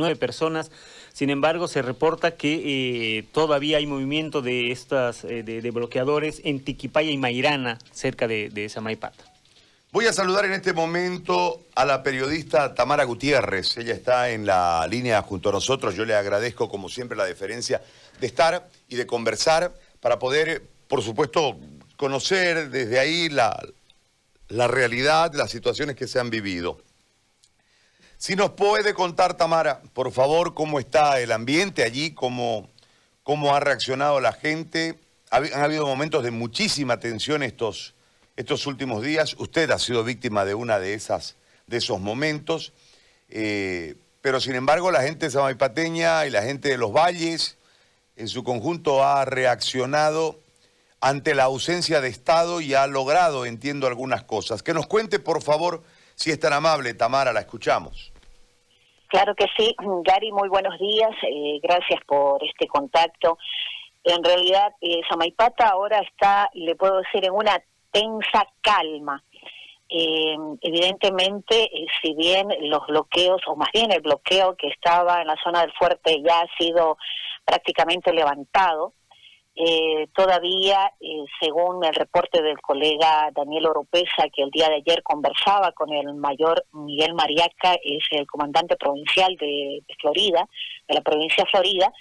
19 personas. Sin embargo, se reporta que eh, todavía hay movimiento de estas eh, de, bloqueadores en Tiquipaya y Mairana, cerca de, de Samaipata. Voy a saludar en este momento a la periodista Tamara Gutiérrez. Ella está en la línea junto a nosotros. Yo le agradezco, como siempre, la deferencia de estar y de conversar para poder, por supuesto, conocer desde ahí la, la realidad, las situaciones que se han vivido. Si nos puede contar, Tamara, por favor, cómo está el ambiente allí, cómo, cómo ha reaccionado la gente. Han habido momentos de muchísima tensión estos estos últimos días. Usted ha sido víctima de una de esas, de esos momentos. Eh, pero sin embargo, la gente de Samaipateña y la gente de los valles, en su conjunto, ha reaccionado ante la ausencia de Estado y ha logrado, entiendo, algunas cosas. Que nos cuente, por favor, si es tan amable, Tamara, la escuchamos. Claro que sí, Gary, muy buenos días, eh, gracias por este contacto. En realidad, eh, Samaipata ahora está, le puedo decir, en una tensa calma. Eh, evidentemente, eh, si bien los bloqueos, o más bien el bloqueo que estaba en la zona del fuerte ya ha sido prácticamente levantado, eh, todavía, según el reporte del colega Daniel Oropesa, que el día de ayer conversaba con el mayor Miguel Mariaca, es el comandante provincial de, de Florida, de la provincia de Florida,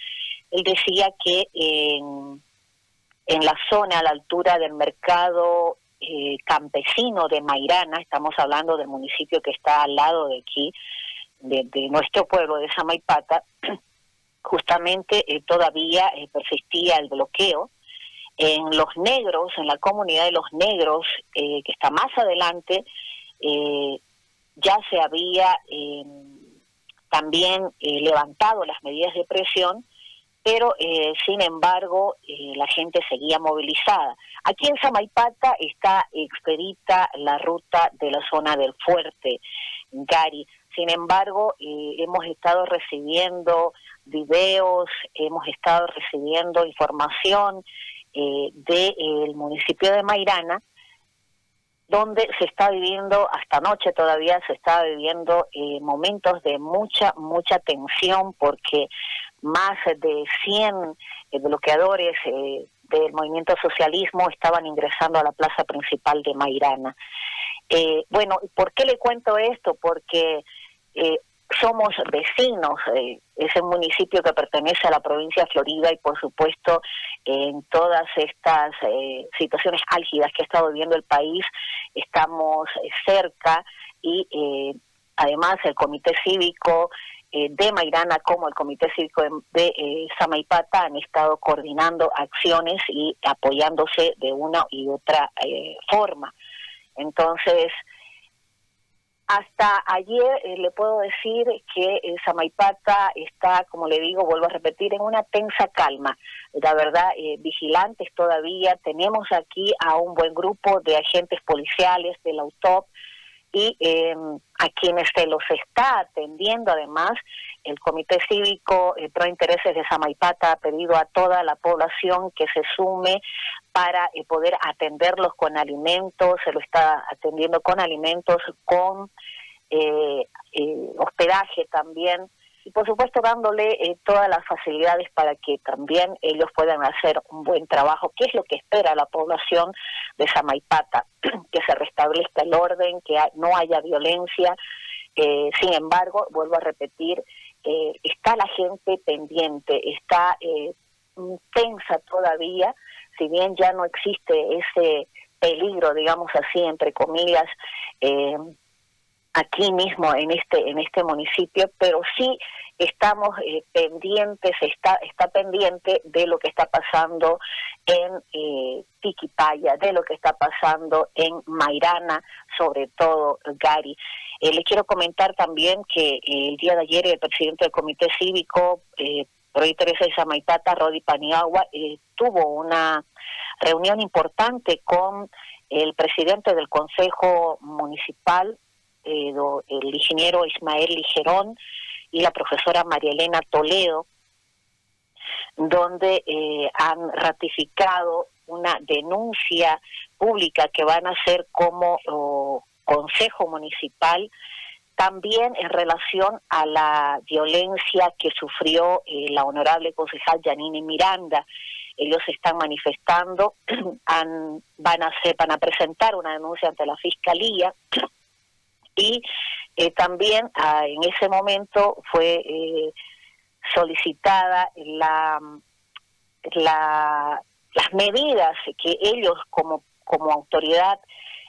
él decía que en la zona a la altura del mercado eh, campesino de Mairana, estamos hablando del municipio que está al lado de aquí, de, nuestro pueblo de Samaipata, justamente eh, todavía eh, persistía el bloqueo. En los negros, en la comunidad de los negros, que está más adelante, ya se había también levantado las medidas de presión pero eh, sin embargo eh, la gente seguía movilizada. Aquí en Samaipata está expedita la ruta de la zona del fuerte, Gary. Sin embargo, eh, hemos estado recibiendo videos, hemos estado recibiendo información del municipio de Mairana, donde se está viviendo, hasta anoche todavía se está viviendo momentos de mucha, mucha tensión porque más de 100 eh, bloqueadores eh, del movimiento socialismo estaban ingresando a la plaza principal de Mairana. Eh, bueno, ¿por qué le cuento esto? Porque somos vecinos, es un municipio que pertenece a la provincia de Florida y por supuesto en todas estas situaciones álgidas que ha estado viviendo el país estamos cerca y además el comité cívico eh, de Mairana como el Comité Cívico de, eh, Samaipata han estado coordinando acciones y apoyándose de una y otra eh, forma. Entonces, hasta ayer le puedo decir que Samaipata está, como le digo, vuelvo a repetir, en una tensa calma. La verdad, vigilantes todavía. Tenemos aquí a un buen grupo de agentes policiales de la UTOP y eh, a quienes se los está atendiendo además el Comité Cívico eh, Pro Intereses de Samaipata ha pedido a toda la población que se sume para eh, poder atenderlos con alimentos, se lo está atendiendo con alimentos, con eh, hospedaje también y por supuesto dándole eh, todas las facilidades para que también ellos puedan hacer un buen trabajo, que es lo que espera la población de Samaipata, que se restablezca el orden, que no haya violencia. Eh, sin embargo, vuelvo a repetir, eh, está la gente pendiente, está tensa todavía, si bien ya no existe ese peligro, digamos así, entre comillas, aquí mismo en este en este municipio, pero sí estamos eh, pendientes, está está pendiente de lo que está pasando en eh, Tiquipaya, de lo que está pasando en Mairana, sobre todo Gary. Eh, le quiero comentar también que eh, el día de ayer el presidente del Comité Cívico, eh, Roy Teresa de Samaitata, Rodi Paniagua, tuvo una reunión importante con el presidente del Consejo Municipal, eh, el ingeniero Ismael Ligerón y la profesora María Elena Toledo, donde eh, han ratificado una denuncia pública que van a hacer como Consejo Municipal también en relación a la violencia que sufrió eh, la honorable concejal Janine Miranda. Ellos están manifestando, van, a hacer, van a presentar una denuncia ante la Fiscalía y eh, también ah, en ese momento fue solicitada la, la, las medidas que ellos como, como autoridad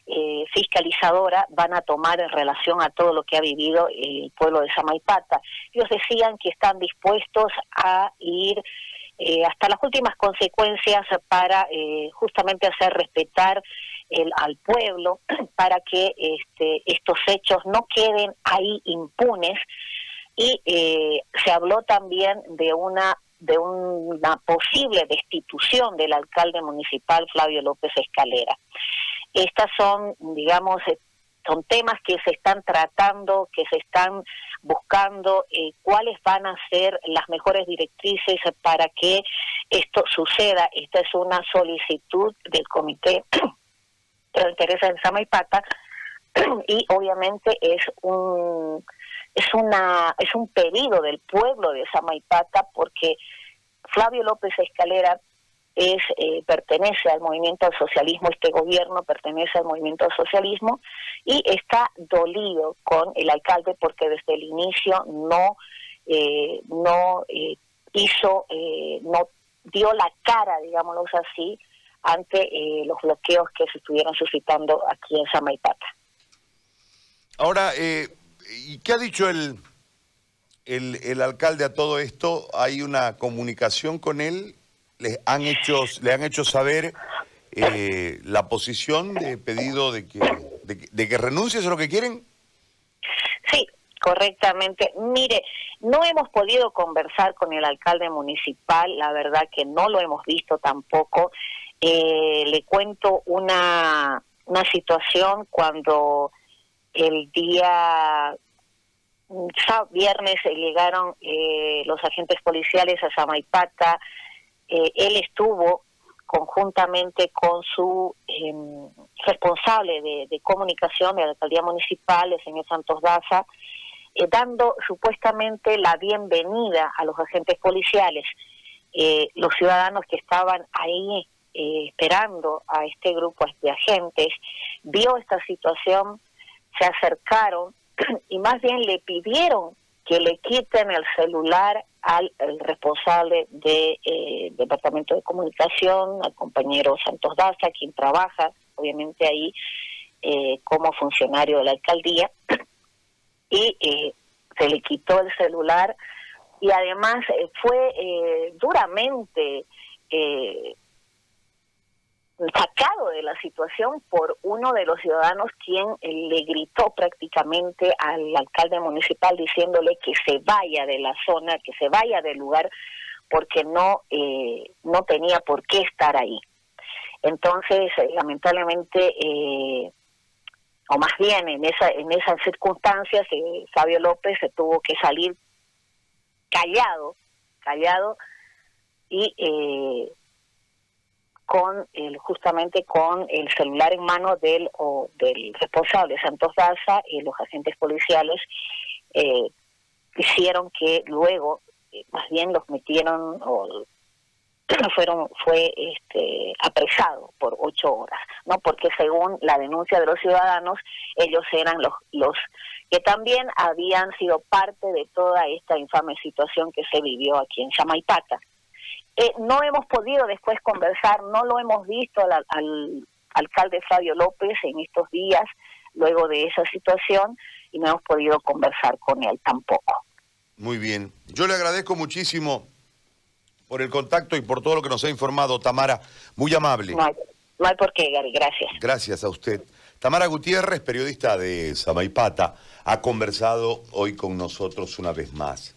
eh, fiscalizadora van a tomar en relación a todo lo que ha vivido el pueblo de Samaipata. Ellos decían que están dispuestos a ir eh, hasta las últimas consecuencias para eh, justamente hacer respetar el, al pueblo, para que este, estos hechos no queden ahí impunes. Y se habló también de una de una posible destitución del alcalde municipal Flavio López Escalera. Estas son, digamos, eh, son temas que se están tratando, que se están buscando eh, cuáles van a ser las mejores directrices para que esto suceda. Esta es una solicitud del comité de interés de Samaipata y obviamente es un es una es un pedido del pueblo de Samaipata porque Flavio López Escalera es eh, pertenece al movimiento al socialismo, este gobierno pertenece al movimiento al socialismo y está dolido con el alcalde porque desde el inicio no eh, no eh, hizo no dio la cara, digámoslo así, ante los bloqueos que se estuvieron suscitando aquí en Samaipata. Ahora, ¿y qué ha dicho el, el, el alcalde a todo esto? ¿Hay una comunicación con él? les han hecho, le han hecho saber eh, la posición de pedido de que, de, que renuncies a lo que quieren? Sí, correctamente. Mire, no hemos podido conversar con el alcalde municipal, la verdad que no lo hemos visto tampoco. Eh, le cuento una, una situación cuando el día viernes llegaron eh, los agentes policiales a Samaipata, eh, él estuvo conjuntamente con su em, responsable de, comunicación de la alcaldía municipal, el señor Santos Daza, eh, dando supuestamente la bienvenida a los agentes policiales. Eh, los ciudadanos que estaban ahí esperando a este grupo de agentes, vio esta situación, se acercaron y más bien le pidieron que le quiten el celular al responsable del de, eh, Departamento de Comunicación, al compañero Santos Daza, quien trabaja obviamente ahí eh, como funcionario de la alcaldía, y eh, se le quitó el celular. Y además fue duramente sacado de la situación por uno de los ciudadanos quien eh, le gritó prácticamente al alcalde municipal diciéndole que se vaya de la zona, que se vaya del lugar porque no eh, no tenía por qué estar ahí. Entonces, eh, lamentablemente, o más bien en esa en esas circunstancias, Fabio López se tuvo que salir callado, callado y con el, justamente con el celular en mano del o del responsable. Santos Daza y los agentes policiales eh, hicieron que luego eh, más bien los metieron o fueron fue este apresado por ocho horas no porque según la denuncia de los ciudadanos ellos eran los los que también habían sido parte de toda esta infame situación que se vivió aquí en Chamaipata eh, no hemos podido después conversar, no lo hemos visto al, alcalde Fabio López en estos días, luego de esa situación, y no hemos podido conversar con él tampoco. Muy bien. Yo le agradezco muchísimo por el contacto y por todo lo que nos ha informado, Tamara. Muy amable. No hay, por qué, Gary. Gracias. Gracias a usted. Tamara Gutiérrez, periodista de Samaipata, ha conversado hoy con nosotros una vez más.